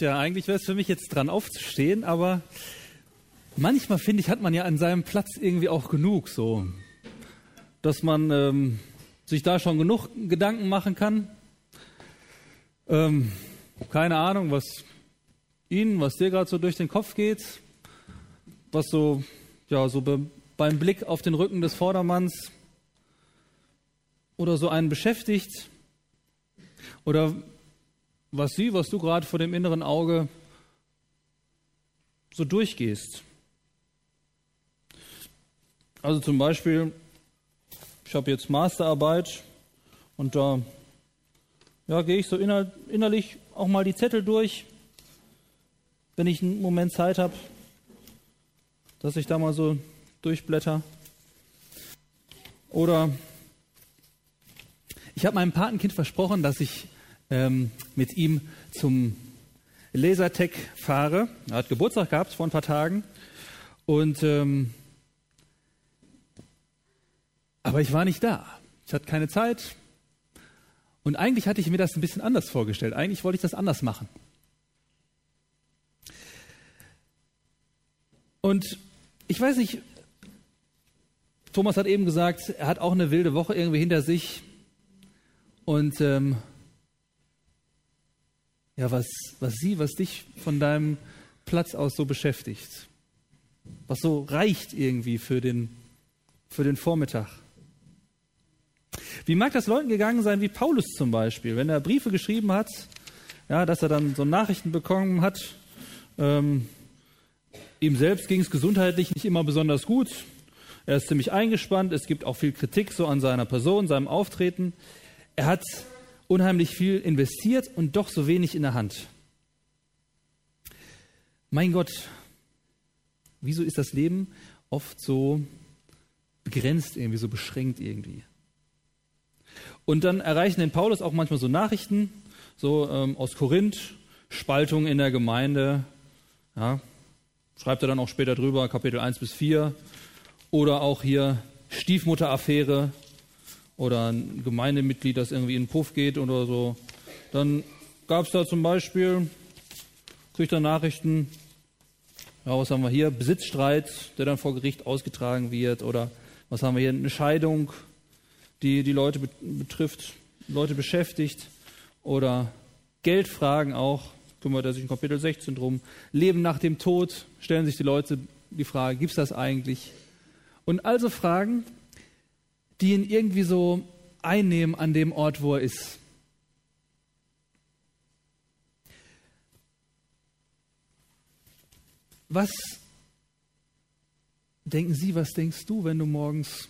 Tja, eigentlich wäre es für mich jetzt dran aufzustehen, aber manchmal finde ich, hat man ja an seinem Platz irgendwie auch genug so, dass man ähm, sich da schon genug Gedanken machen kann. Ähm, keine Ahnung, was Ihnen, was dir gerade so durch den Kopf geht, was so, ja, so be beim Blick auf den Rücken des Vordermanns oder so einen beschäftigt. Oder was sie, was du gerade vor dem inneren Auge so durchgehst. Also zum Beispiel, ich habe jetzt Masterarbeit und da ja, gehe ich so inner, innerlich auch mal die Zettel durch, wenn ich einen Moment Zeit habe, dass ich da mal so durchblätter. Oder ich habe meinem Patenkind versprochen, dass ich ähm, mit ihm zum Lasertech fahre. Er hat Geburtstag gehabt vor ein paar Tagen. Und ähm, aber ich war nicht da. Ich hatte keine Zeit. Und eigentlich hatte ich mir das ein bisschen anders vorgestellt. Eigentlich wollte ich das anders machen. Und ich weiß nicht, Thomas hat eben gesagt, er hat auch eine wilde Woche irgendwie hinter sich. Und ähm, ja, was, was sie, was dich von deinem Platz aus so beschäftigt. Was so reicht irgendwie für den, für den Vormittag. Wie mag das Leuten gegangen sein, wie Paulus zum Beispiel, wenn er Briefe geschrieben hat, ja, dass er dann so Nachrichten bekommen hat. Ähm, ihm selbst ging es gesundheitlich nicht immer besonders gut. Er ist ziemlich eingespannt. Es gibt auch viel Kritik so an seiner Person, seinem Auftreten. Er hat unheimlich viel investiert und doch so wenig in der Hand. Mein Gott, wieso ist das Leben oft so begrenzt irgendwie, so beschränkt irgendwie? Und dann erreichen den Paulus auch manchmal so Nachrichten, so ähm, aus Korinth, Spaltung in der Gemeinde, ja, schreibt er dann auch später drüber, Kapitel 1 bis 4, oder auch hier Stiefmutteraffäre, oder ein Gemeindemitglied, das irgendwie in den Puff geht oder so. Dann gab es da zum Beispiel, kriegt er Nachrichten, ja, was haben wir hier? Besitzstreit, der dann vor Gericht ausgetragen wird. Oder was haben wir hier? Eine Scheidung, die die Leute betrifft, Leute beschäftigt. Oder Geldfragen auch, kümmert er sich in Kapitel 16 drum. Leben nach dem Tod, stellen sich die Leute die Frage, gibt es das eigentlich? Und also Fragen, die ihn irgendwie so einnehmen an dem Ort, wo er ist. Was denken Sie, was denkst du, wenn du morgens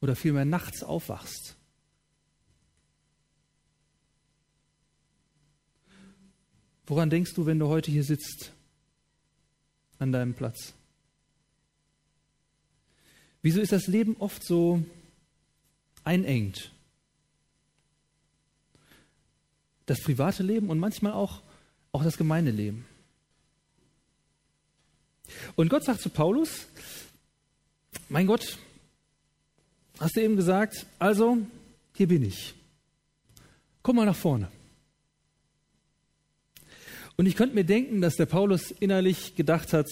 oder vielmehr nachts aufwachst? Woran denkst du, wenn du heute hier sitzt an deinem Platz? Wieso ist das Leben oft so einengt? Das private Leben und manchmal auch, auch das Gemeindeleben. Und Gott sagt zu Paulus, mein Gott, hast du eben gesagt, also hier bin ich. Komm mal nach vorne. Und ich könnte mir denken, dass der Paulus innerlich gedacht hat,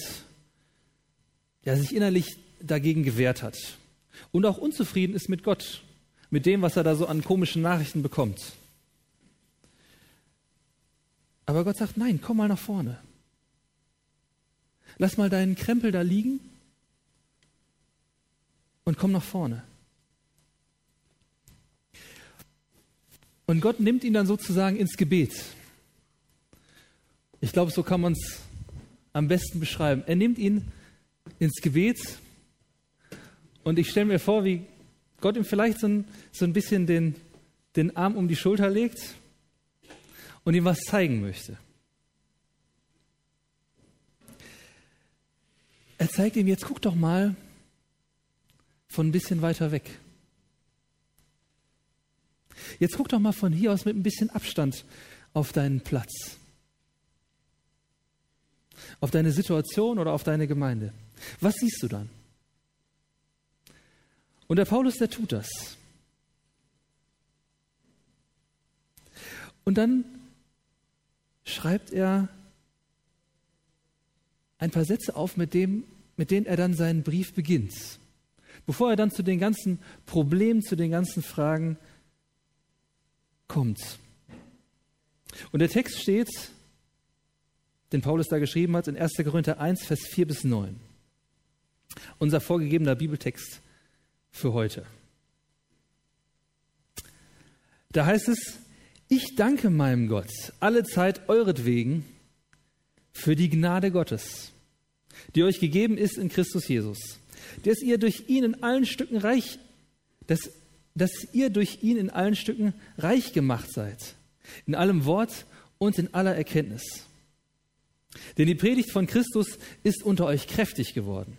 ja, sich innerlich dagegen gewehrt hat und auch unzufrieden ist mit Gott, mit dem, was er da so an komischen Nachrichten bekommt. Aber Gott sagt, nein, komm mal nach vorne. Lass mal deinen Krempel da liegen und komm nach vorne. Und Gott nimmt ihn dann sozusagen ins Gebet. Ich glaube, so kann man es am besten beschreiben. Er nimmt ihn ins Gebet und ich stelle mir vor, wie Gott ihm vielleicht so ein, so ein bisschen den, den Arm um die Schulter legt und ihm was zeigen möchte. Er zeigt ihm, jetzt guck doch mal von ein bisschen weiter weg. Jetzt guck doch mal von hier aus mit ein bisschen Abstand auf deinen Platz, auf deine Situation oder auf deine Gemeinde. Was siehst du dann? Und der Paulus, der tut das. Und dann schreibt er ein paar Sätze auf, mit, dem, mit denen er dann seinen Brief beginnt. Bevor er dann zu den ganzen Problemen, zu den ganzen Fragen kommt. Und der Text steht, den Paulus da geschrieben hat, in 1. Korinther 1, Vers 4 bis 9. Unser vorgegebener Bibeltext für heute. Da heißt es, ich danke meinem Gott alle Zeit euretwegen für die Gnade Gottes, die euch gegeben ist in Christus Jesus, dass ihr durch ihn in allen Stücken reich, dass, dass ihr durch ihn in allen Stücken reich gemacht seid, in allem Wort und in aller Erkenntnis. Denn die Predigt von Christus ist unter euch kräftig geworden,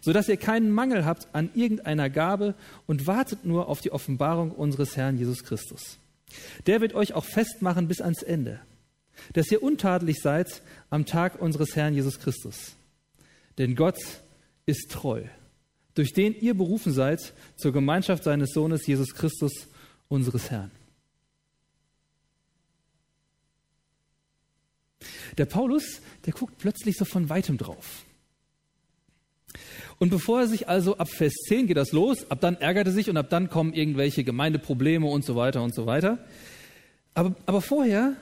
so dass ihr keinen Mangel habt an irgendeiner Gabe und wartet nur auf die Offenbarung unseres Herrn Jesus Christus. Der wird euch auch festmachen bis ans Ende, dass ihr untadelig seid am Tag unseres Herrn Jesus Christus. Denn Gott ist treu, durch den ihr berufen seid zur Gemeinschaft seines Sohnes Jesus Christus, unseres Herrn. Der Paulus, der guckt plötzlich so von weitem drauf. Und bevor er sich also ab Vers 10 geht das los, ab dann ärgert er sich und ab dann kommen irgendwelche Gemeindeprobleme und so weiter und so weiter. Aber, aber vorher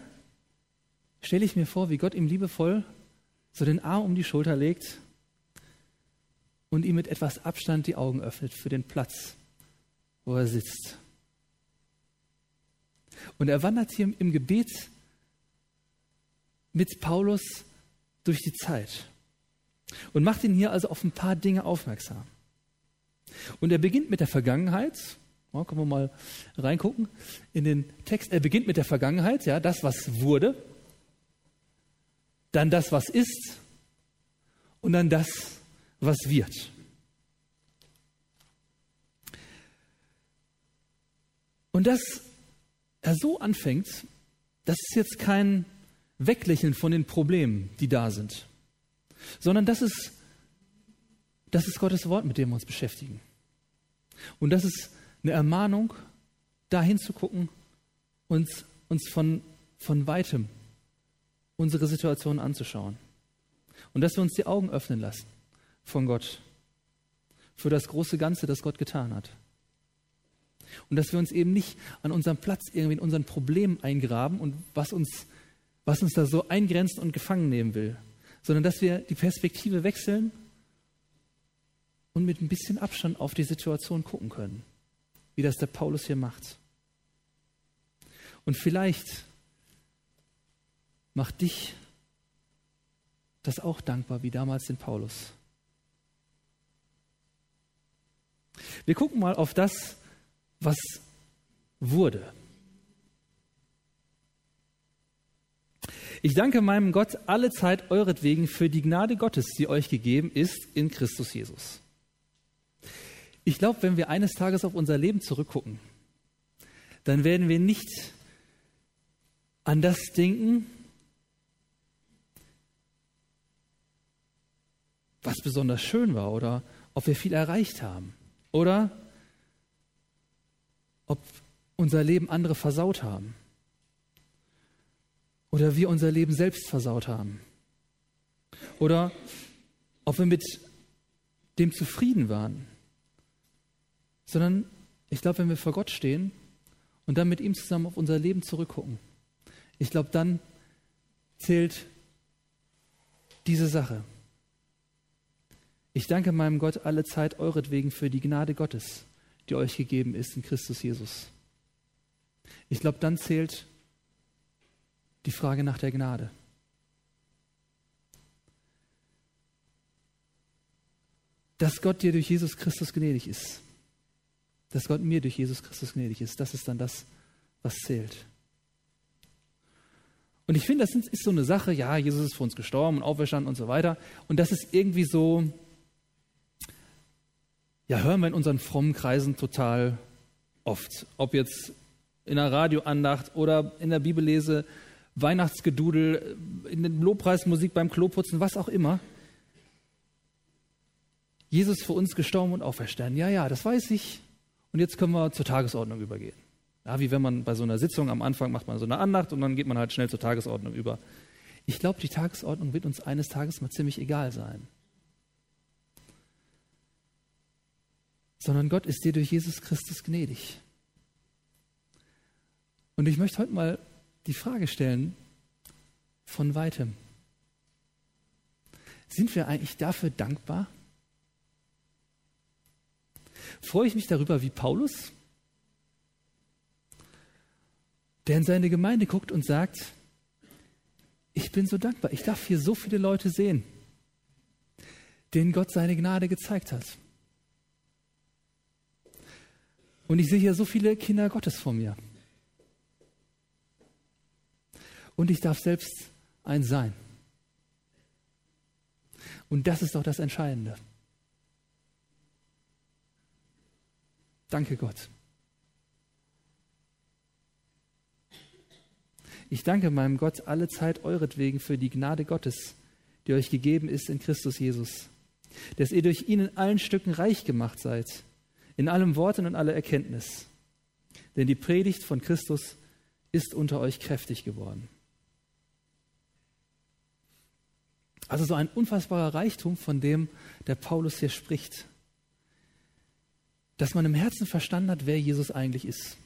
stelle ich mir vor, wie Gott ihm liebevoll so den Arm um die Schulter legt und ihm mit etwas Abstand die Augen öffnet für den Platz, wo er sitzt. Und er wandert hier im Gebet mit Paulus durch die Zeit und macht ihn hier also auf ein paar Dinge aufmerksam. Und er beginnt mit der Vergangenheit. Ja, können wir mal reingucken in den Text. Er beginnt mit der Vergangenheit, ja, das, was wurde, dann das, was ist und dann das, was wird. Und dass er so anfängt, das ist jetzt kein Weglächeln von den Problemen, die da sind, sondern das ist, das ist Gottes Wort, mit dem wir uns beschäftigen. Und das ist eine Ermahnung, dahin zu gucken und uns von, von weitem unsere Situation anzuschauen. Und dass wir uns die Augen öffnen lassen von Gott für das große Ganze, das Gott getan hat. Und dass wir uns eben nicht an unserem Platz irgendwie in unseren Problemen eingraben und was uns was uns da so eingrenzt und gefangen nehmen will, sondern dass wir die Perspektive wechseln und mit ein bisschen Abstand auf die Situation gucken können, wie das der Paulus hier macht. Und vielleicht macht dich das auch dankbar, wie damals den Paulus. Wir gucken mal auf das, was wurde. Ich danke meinem Gott alle Zeit euretwegen für die Gnade Gottes, die euch gegeben ist in Christus Jesus. Ich glaube, wenn wir eines Tages auf unser Leben zurückgucken, dann werden wir nicht an das denken, was besonders schön war oder ob wir viel erreicht haben oder ob unser Leben andere versaut haben oder wir unser Leben selbst versaut haben. Oder ob wir mit dem zufrieden waren. Sondern ich glaube, wenn wir vor Gott stehen und dann mit ihm zusammen auf unser Leben zurückgucken, ich glaube, dann zählt diese Sache. Ich danke meinem Gott alle Zeit euretwegen für die Gnade Gottes, die euch gegeben ist in Christus Jesus. Ich glaube, dann zählt die Frage nach der Gnade. Dass Gott dir durch Jesus Christus gnädig ist. Dass Gott mir durch Jesus Christus gnädig ist. Das ist dann das, was zählt. Und ich finde, das ist so eine Sache, ja, Jesus ist für uns gestorben und auferstanden und so weiter. Und das ist irgendwie so, ja, hören wir in unseren frommen Kreisen total oft. Ob jetzt in der Radioandacht oder in der Bibellese Weihnachtsgedudel, in den Lobpreismusik beim Kloputzen, was auch immer. Jesus für uns gestorben und auferstanden. Ja, ja, das weiß ich. Und jetzt können wir zur Tagesordnung übergehen. Ja, wie wenn man bei so einer Sitzung am Anfang macht man so eine Andacht und dann geht man halt schnell zur Tagesordnung über. Ich glaube, die Tagesordnung wird uns eines Tages mal ziemlich egal sein. Sondern Gott ist dir durch Jesus Christus gnädig. Und ich möchte heute mal die Frage stellen, von weitem. Sind wir eigentlich dafür dankbar? Freue ich mich darüber wie Paulus, der in seine Gemeinde guckt und sagt, ich bin so dankbar. Ich darf hier so viele Leute sehen, denen Gott seine Gnade gezeigt hat. Und ich sehe hier so viele Kinder Gottes vor mir. Und ich darf selbst ein sein. Und das ist doch das Entscheidende. Danke Gott. Ich danke meinem Gott alle Zeit euretwegen für die Gnade Gottes, die euch gegeben ist in Christus Jesus, dass ihr durch ihn in allen Stücken reich gemacht seid, in allem Worten und aller Erkenntnis. Denn die Predigt von Christus ist unter euch kräftig geworden. Also so ein unfassbarer Reichtum, von dem der Paulus hier spricht. Dass man im Herzen verstanden hat, wer Jesus eigentlich ist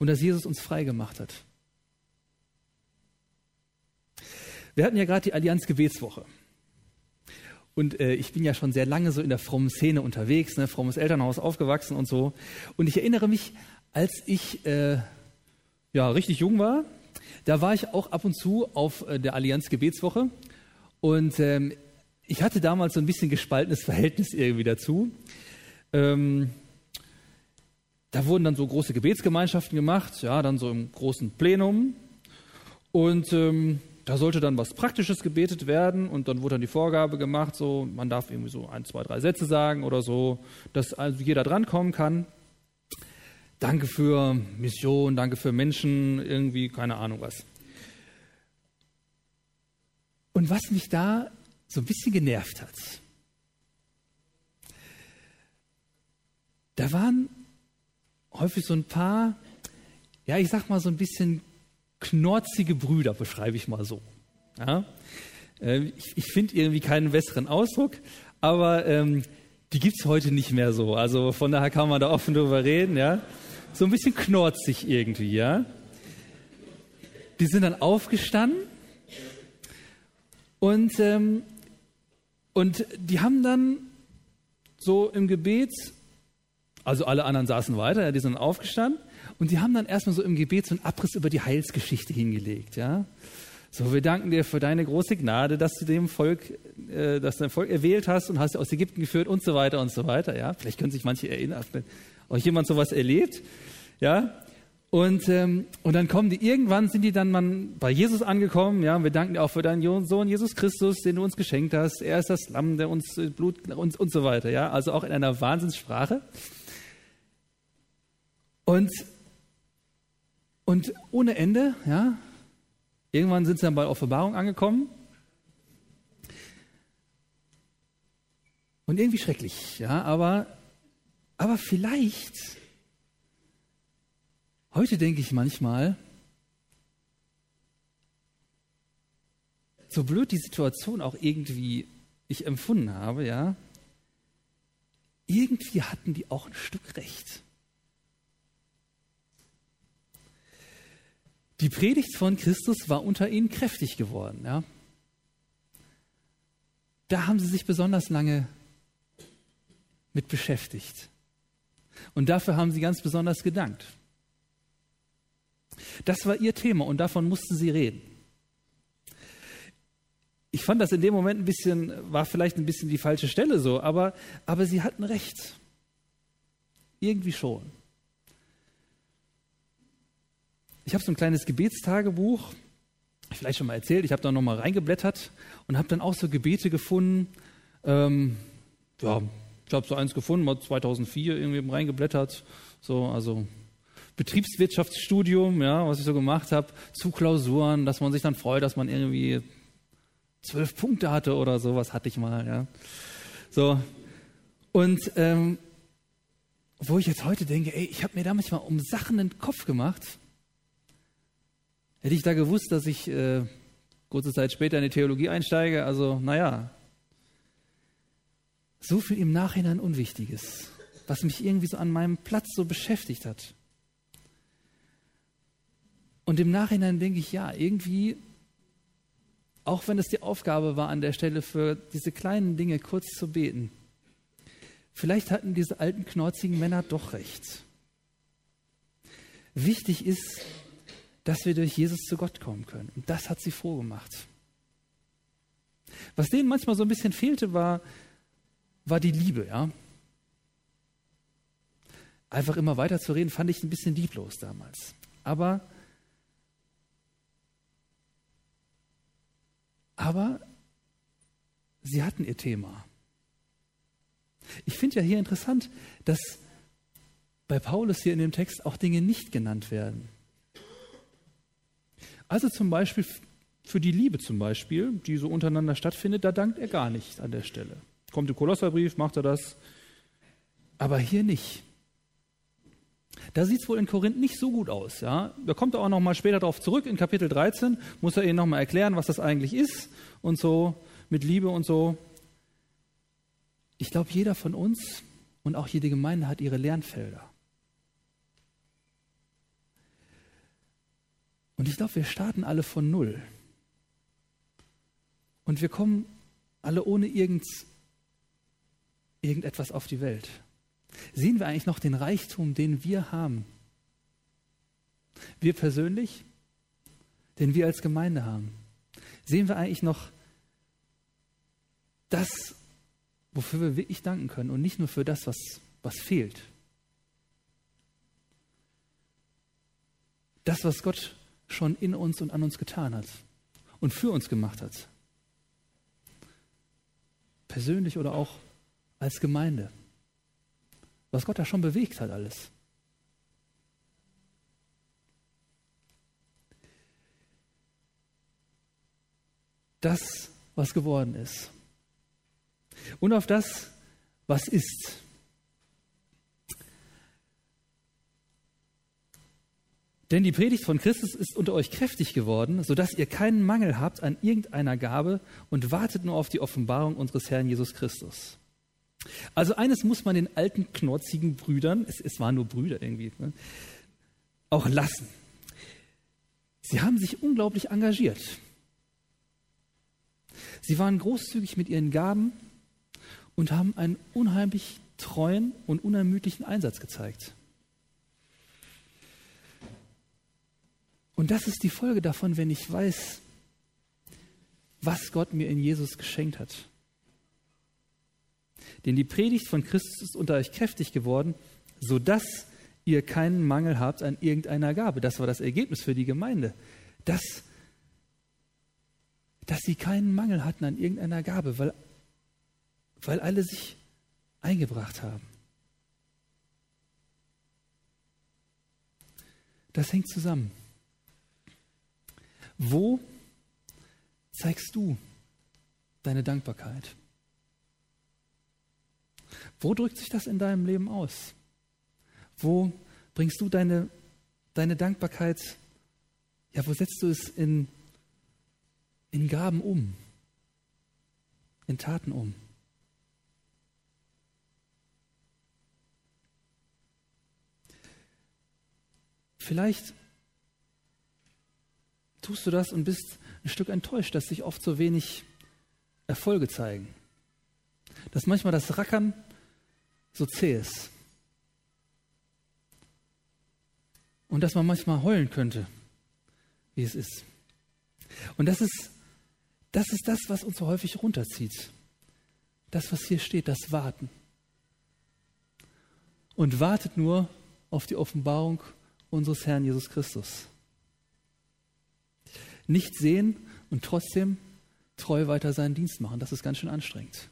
und dass Jesus uns frei gemacht hat. Wir hatten ja gerade die Allianz Gebetswoche. Und äh, ich bin ja schon sehr lange so in der frommen Szene unterwegs, ne, frommes Elternhaus aufgewachsen und so. Und ich erinnere mich, als ich äh, ja richtig jung war, da war ich auch ab und zu auf äh, der Allianz Gebetswoche. Und ähm, ich hatte damals so ein bisschen gespaltenes Verhältnis irgendwie dazu. Ähm, da wurden dann so große Gebetsgemeinschaften gemacht, ja, dann so im großen Plenum. Und ähm, da sollte dann was Praktisches gebetet werden und dann wurde dann die Vorgabe gemacht, so man darf irgendwie so ein, zwei, drei Sätze sagen oder so, dass also jeder drankommen kann. Danke für Mission, danke für Menschen, irgendwie keine Ahnung was. Und was mich da so ein bisschen genervt hat, da waren häufig so ein paar, ja, ich sag mal so ein bisschen knorzige Brüder, beschreibe ich mal so. Ja? Äh, ich, ich finde irgendwie keinen besseren Ausdruck, aber ähm, die gibt es heute nicht mehr so. Also von daher kann man da offen drüber reden, ja. So ein bisschen knorzig irgendwie, ja. Die sind dann aufgestanden und, ähm, und die haben dann so im Gebet also alle anderen saßen weiter, ja, die sind aufgestanden und die haben dann erstmal so im Gebet so einen Abriss über die Heilsgeschichte hingelegt, ja. So, wir danken dir für deine große Gnade, dass du dem Volk, äh, dass dein Volk erwählt hast und hast aus Ägypten geführt und so weiter und so weiter, ja. Vielleicht können sich manche erinnern, wenn euch jemand sowas erlebt, ja. Und, ähm, und dann kommen die, irgendwann sind die dann mal bei Jesus angekommen, ja, und wir danken dir auch für deinen Sohn Jesus Christus, den du uns geschenkt hast. Er ist das Lamm, der uns äh, Blut, uns und so weiter, ja. Also auch in einer Wahnsinnssprache. Und, und ohne Ende, ja, irgendwann sind sie dann bei Offenbarung angekommen. Und irgendwie schrecklich, ja, aber, aber vielleicht, heute denke ich manchmal, so blöd die Situation auch irgendwie ich empfunden habe, ja, irgendwie hatten die auch ein Stück recht. Die Predigt von Christus war unter ihnen kräftig geworden. Ja? Da haben sie sich besonders lange mit beschäftigt. Und dafür haben sie ganz besonders gedankt. Das war ihr Thema und davon mussten sie reden. Ich fand das in dem Moment ein bisschen, war vielleicht ein bisschen die falsche Stelle so, aber, aber sie hatten recht. Irgendwie schon. Ich habe so ein kleines Gebetstagebuch, vielleicht schon mal erzählt, ich habe da nochmal reingeblättert und habe dann auch so Gebete gefunden. Ähm, ja, ich habe so eins gefunden, mal 2004 irgendwie reingeblättert. So, also Betriebswirtschaftsstudium, ja, was ich so gemacht habe, zu Klausuren, dass man sich dann freut, dass man irgendwie zwölf Punkte hatte oder sowas hatte ich mal, ja. So. Und, ähm, wo ich jetzt heute denke, ey, ich habe mir da manchmal um Sachen den Kopf gemacht. Hätte ich da gewusst, dass ich äh, kurze Zeit später in die Theologie einsteige, also naja, so viel im Nachhinein Unwichtiges, was mich irgendwie so an meinem Platz so beschäftigt hat. Und im Nachhinein denke ich, ja, irgendwie, auch wenn es die Aufgabe war, an der Stelle für diese kleinen Dinge kurz zu beten, vielleicht hatten diese alten, knorzigen Männer doch recht. Wichtig ist, dass wir durch Jesus zu Gott kommen können. Und das hat sie froh gemacht. Was denen manchmal so ein bisschen fehlte, war, war die Liebe, ja. Einfach immer weiter zu reden, fand ich ein bisschen lieblos damals. Aber Aber sie hatten ihr Thema. Ich finde ja hier interessant, dass bei Paulus hier in dem Text auch Dinge nicht genannt werden. Also zum Beispiel für die Liebe zum Beispiel, die so untereinander stattfindet, da dankt er gar nicht an der Stelle. Kommt im Kolosserbrief, macht er das, aber hier nicht. Da sieht es wohl in Korinth nicht so gut aus. Ja? Da kommt er auch noch mal später darauf zurück. In Kapitel 13 muss er ihnen noch mal erklären, was das eigentlich ist und so mit Liebe und so. Ich glaube, jeder von uns und auch jede Gemeinde hat ihre Lernfelder. Und ich glaube, wir starten alle von Null. Und wir kommen alle ohne irgend, irgendetwas auf die Welt. Sehen wir eigentlich noch den Reichtum, den wir haben? Wir persönlich, den wir als Gemeinde haben. Sehen wir eigentlich noch das, wofür wir wirklich danken können und nicht nur für das, was, was fehlt? Das, was Gott schon in uns und an uns getan hat und für uns gemacht hat. Persönlich oder auch als Gemeinde was Gott da schon bewegt hat alles. Das, was geworden ist. Und auf das, was ist. Denn die Predigt von Christus ist unter euch kräftig geworden, sodass ihr keinen Mangel habt an irgendeiner Gabe und wartet nur auf die Offenbarung unseres Herrn Jesus Christus. Also eines muss man den alten, knorzigen Brüdern, es, es waren nur Brüder irgendwie, ne, auch lassen. Sie haben sich unglaublich engagiert. Sie waren großzügig mit ihren Gaben und haben einen unheimlich treuen und unermüdlichen Einsatz gezeigt. Und das ist die Folge davon, wenn ich weiß, was Gott mir in Jesus geschenkt hat. Denn die Predigt von Christus ist unter euch kräftig geworden, sodass ihr keinen Mangel habt an irgendeiner Gabe. Das war das Ergebnis für die Gemeinde. Dass, dass sie keinen Mangel hatten an irgendeiner Gabe, weil, weil alle sich eingebracht haben. Das hängt zusammen. Wo zeigst du deine Dankbarkeit? Wo drückt sich das in deinem Leben aus? Wo bringst du deine, deine Dankbarkeit, ja, wo setzt du es in, in Gaben um, in Taten um? Vielleicht tust du das und bist ein Stück enttäuscht, dass sich oft so wenig Erfolge zeigen. Dass manchmal das Rackern so zäh ist. Und dass man manchmal heulen könnte, wie es ist. Und das ist, das ist das, was uns so häufig runterzieht. Das, was hier steht, das Warten. Und wartet nur auf die Offenbarung unseres Herrn Jesus Christus. Nicht sehen und trotzdem treu weiter seinen Dienst machen, das ist ganz schön anstrengend.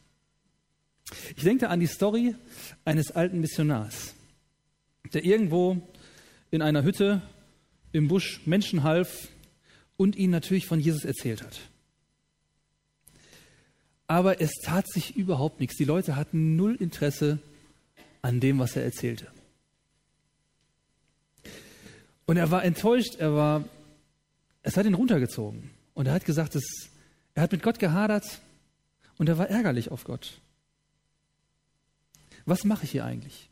Ich denke an die Story eines alten Missionars, der irgendwo in einer Hütte im Busch Menschen half und ihnen natürlich von Jesus erzählt hat. Aber es tat sich überhaupt nichts. Die Leute hatten null Interesse an dem, was er erzählte. Und er war enttäuscht, er war, es hat ihn runtergezogen. Und er hat gesagt, es, er hat mit Gott gehadert und er war ärgerlich auf Gott. Was mache ich hier eigentlich?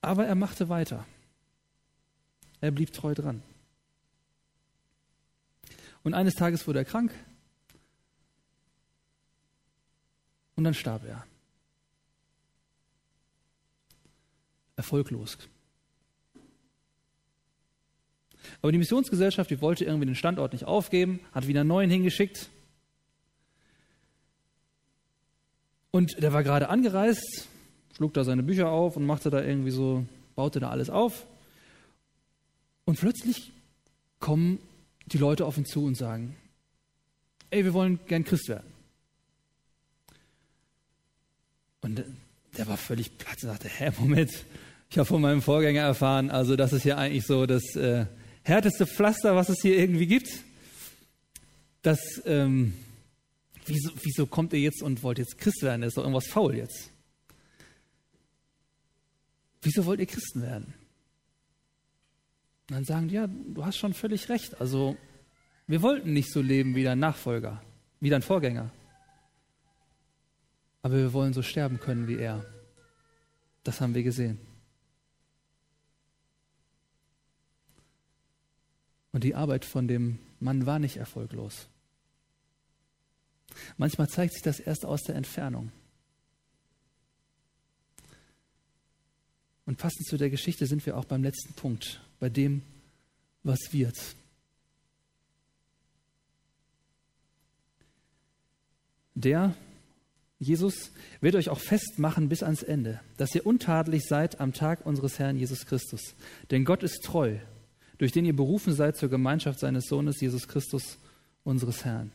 Aber er machte weiter. Er blieb treu dran. Und eines Tages wurde er krank und dann starb er. Erfolglos. Aber die Missionsgesellschaft, die wollte irgendwie den Standort nicht aufgeben, hat wieder einen neuen hingeschickt. Und der war gerade angereist, schlug da seine Bücher auf und machte da irgendwie so, baute da alles auf. Und plötzlich kommen die Leute auf ihn zu und sagen, ey, wir wollen gern Christ werden. Und der war völlig platt und sagte, hä, Moment, ich habe von meinem Vorgänger erfahren, also das ist ja eigentlich so das äh, härteste Pflaster, was es hier irgendwie gibt. Das, ähm, wieso, wieso kommt ihr jetzt und wollt jetzt Christ werden? Das ist doch irgendwas faul jetzt. Wieso wollt ihr Christen werden? Und dann sagen die, ja, du hast schon völlig recht. Also, wir wollten nicht so leben wie dein Nachfolger, wie dein Vorgänger. Aber wir wollen so sterben können wie er. Das haben wir gesehen. Und die Arbeit von dem Mann war nicht erfolglos. Manchmal zeigt sich das erst aus der Entfernung. Und passend zu der Geschichte sind wir auch beim letzten Punkt, bei dem, was wird. Der, Jesus, wird euch auch festmachen bis ans Ende, dass ihr untadelig seid am Tag unseres Herrn Jesus Christus. Denn Gott ist treu, durch den ihr berufen seid zur Gemeinschaft seines Sohnes Jesus Christus, unseres Herrn.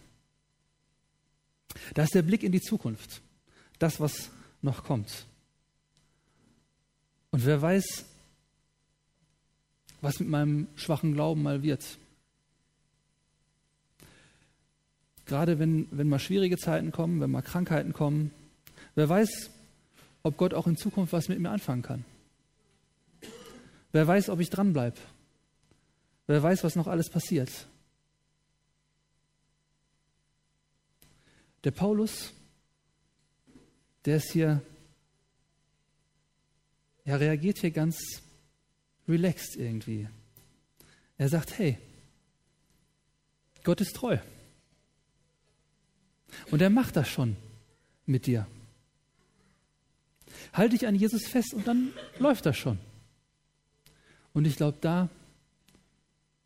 Da ist der Blick in die Zukunft, das, was noch kommt. Und wer weiß, was mit meinem schwachen Glauben mal wird. Gerade wenn, wenn mal schwierige Zeiten kommen, wenn mal Krankheiten kommen, wer weiß, ob Gott auch in Zukunft was mit mir anfangen kann. Wer weiß, ob ich dranbleibe. Wer weiß, was noch alles passiert. Der Paulus, der ist hier, er reagiert hier ganz relaxed irgendwie. Er sagt, hey, Gott ist treu. Und er macht das schon mit dir. Halte dich an Jesus fest und dann läuft das schon. Und ich glaube, da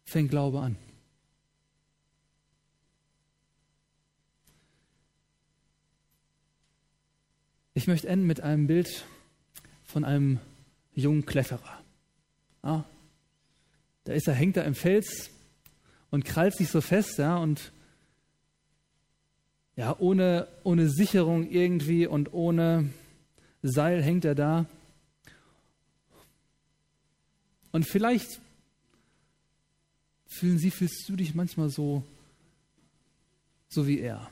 fängt Glaube an. Ich möchte enden mit einem Bild von einem jungen Kletterer. Ja, da ist er, hängt er im Fels und krallt sich so fest, ja, und ja, ohne, ohne Sicherung irgendwie und ohne Seil hängt er da. Und vielleicht fühlen Sie, fühlst du dich manchmal so, so wie er.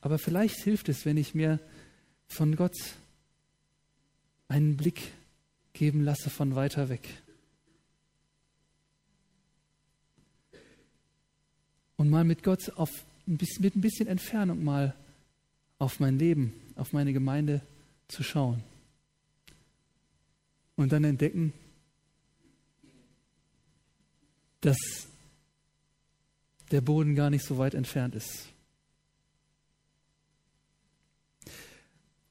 Aber vielleicht hilft es, wenn ich mir von Gott einen Blick geben lasse von weiter weg. Und mal mit Gott auf, mit ein bisschen Entfernung mal auf mein Leben, auf meine Gemeinde zu schauen. Und dann entdecken, dass der Boden gar nicht so weit entfernt ist.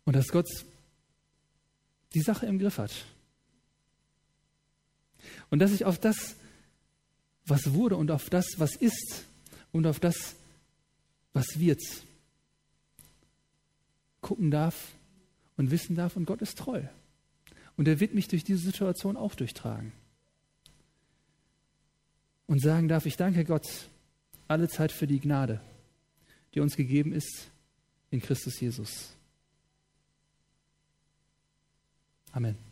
Und dass Gott die Sache im Griff hat. Und dass ich auf das, was wurde und auf das, was ist und auf das, was wird, gucken darf und wissen darf und Gott ist treu. Und er wird mich durch diese Situation auch durchtragen. Und sagen darf, ich danke Gott alle Zeit für die Gnade, die uns gegeben ist in Christus Jesus. Amen.